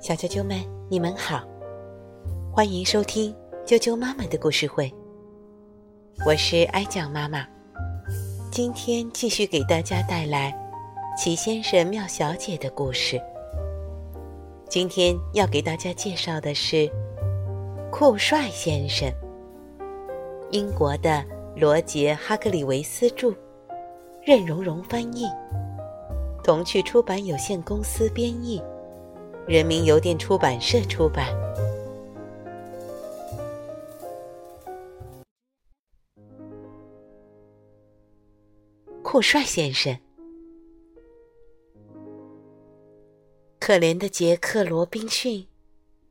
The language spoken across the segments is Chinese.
小啾啾们，你们好，欢迎收听啾啾妈妈的故事会。我是哀酱妈妈，今天继续给大家带来齐先生、妙小姐的故事。今天要给大家介绍的是酷帅先生，英国的罗杰·哈克里维斯著，任荣荣翻译。童趣出版有限公司编译，人民邮电出版社出版。酷帅先生，可怜的杰克·罗宾逊，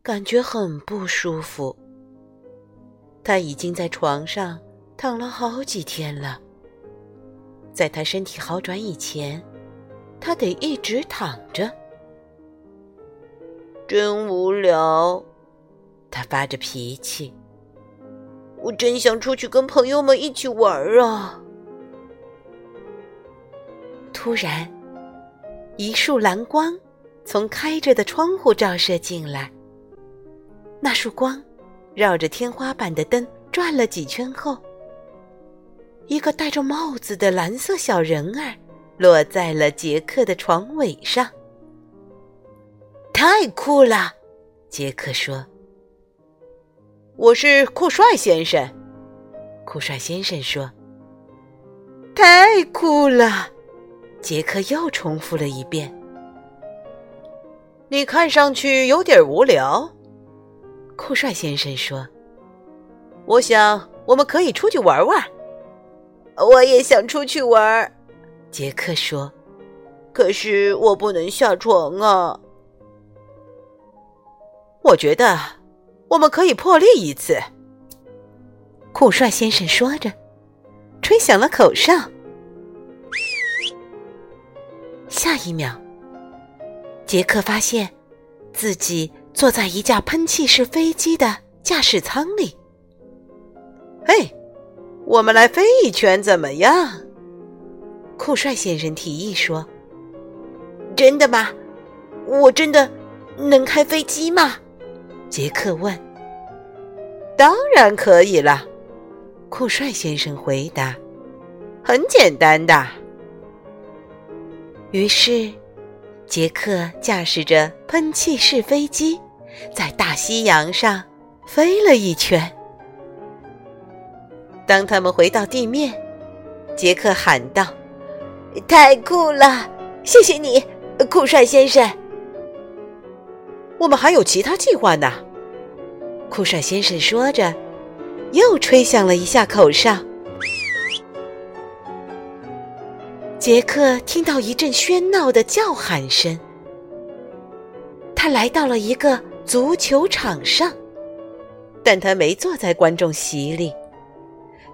感觉很不舒服。他已经在床上躺了好几天了。在他身体好转以前。他得一直躺着，真无聊。他发着脾气，我真想出去跟朋友们一起玩啊！突然，一束蓝光从开着的窗户照射进来。那束光绕着天花板的灯转了几圈后，一个戴着帽子的蓝色小人儿。落在了杰克的床尾上，太酷了！杰克说：“我是酷帅先生。”酷帅先生说：“太酷了！”杰克又重复了一遍。“你看上去有点无聊。”酷帅先生说：“我想我们可以出去玩玩。”我也想出去玩。杰克说：“可是我不能下床啊。”我觉得我们可以破例一次。”酷帅先生说着，吹响了口哨。下一秒，杰克发现自己坐在一架喷气式飞机的驾驶舱里。嘿，我们来飞一圈怎么样？酷帅先生提议说：“真的吗？我真的能开飞机吗？”杰克问。“当然可以了。”酷帅先生回答，“很简单的。”于是，杰克驾驶着喷气式飞机，在大西洋上飞了一圈。当他们回到地面，杰克喊道。太酷了！谢谢你，酷帅先生。我们还有其他计划呢。酷帅先生说着，又吹响了一下口哨。杰克听到一阵喧闹的叫喊声。他来到了一个足球场上，但他没坐在观众席里。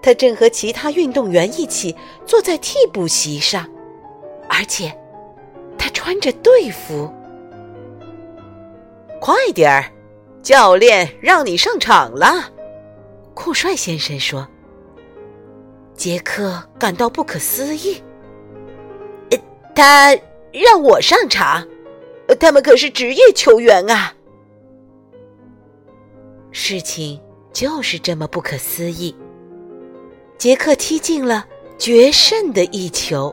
他正和其他运动员一起坐在替补席上，而且他穿着队服。快点儿，教练让你上场了，酷帅先生说。杰克感到不可思议。他让我上场，他们可是职业球员啊！事情就是这么不可思议。杰克踢进了决胜的一球，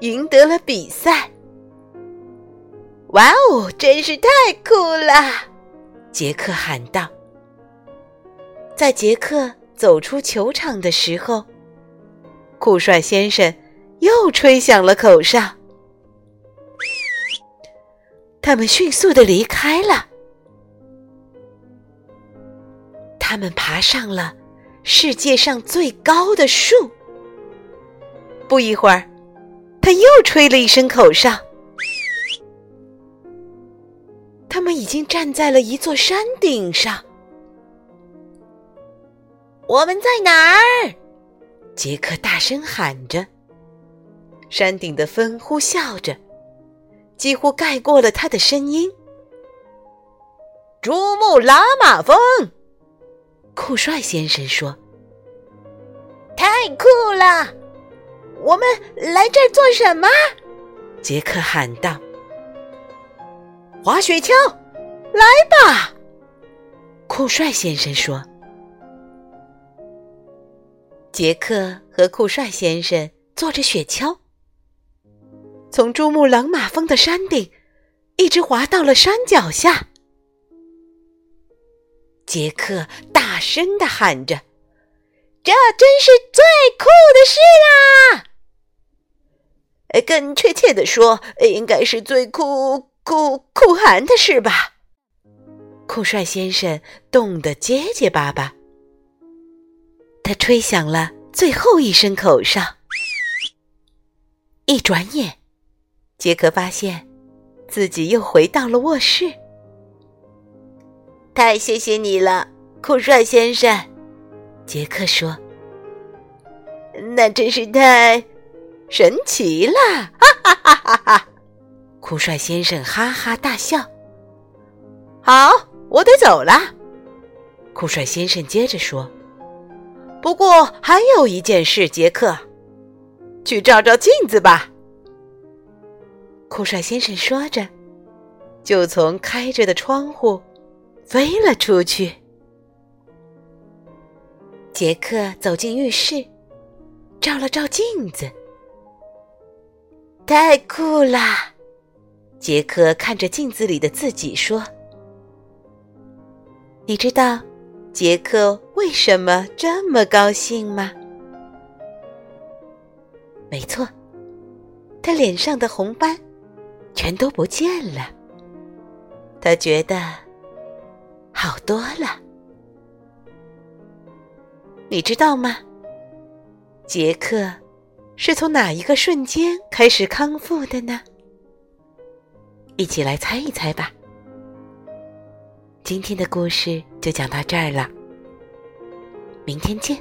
赢得了比赛。哇哦，真是太酷了！杰克喊道。在杰克走出球场的时候，酷帅先生又吹响了口哨。他们迅速的离开了。他们爬上了。世界上最高的树。不一会儿，他又吹了一声口哨。他们已经站在了一座山顶上。我们在哪儿？杰克大声喊着。山顶的风呼啸着，几乎盖过了他的声音。珠穆朗玛峰。酷帅先生说：“太酷了！我们来这儿做什么？”杰克喊道。滑雪橇，来吧！酷帅先生说。杰克和酷帅先生坐着雪橇，从珠穆朗玛峰的山顶一直滑到了山脚下。杰克大大声的喊着：“这真是最酷的事啦！”，更确切的说，应该是最酷酷酷寒的事吧？酷帅先生冻得结结巴巴。他吹响了最后一声口哨，一转眼，杰克发现自己又回到了卧室。太谢谢你了，酷帅先生，杰克说：“那真是太神奇了！”哈哈哈哈哈！酷帅先生哈哈大笑。好，我得走了。酷帅先生接着说。不过还有一件事，杰克，去照照镜子吧。酷帅先生说着，就从开着的窗户飞了出去。杰克走进浴室，照了照镜子，太酷了！杰克看着镜子里的自己说：“你知道？”杰克为什么这么高兴吗？没错，他脸上的红斑全都不见了。他觉得好多了。你知道吗？杰克是从哪一个瞬间开始康复的呢？一起来猜一猜吧。今天的故事就讲到这儿了，明天见。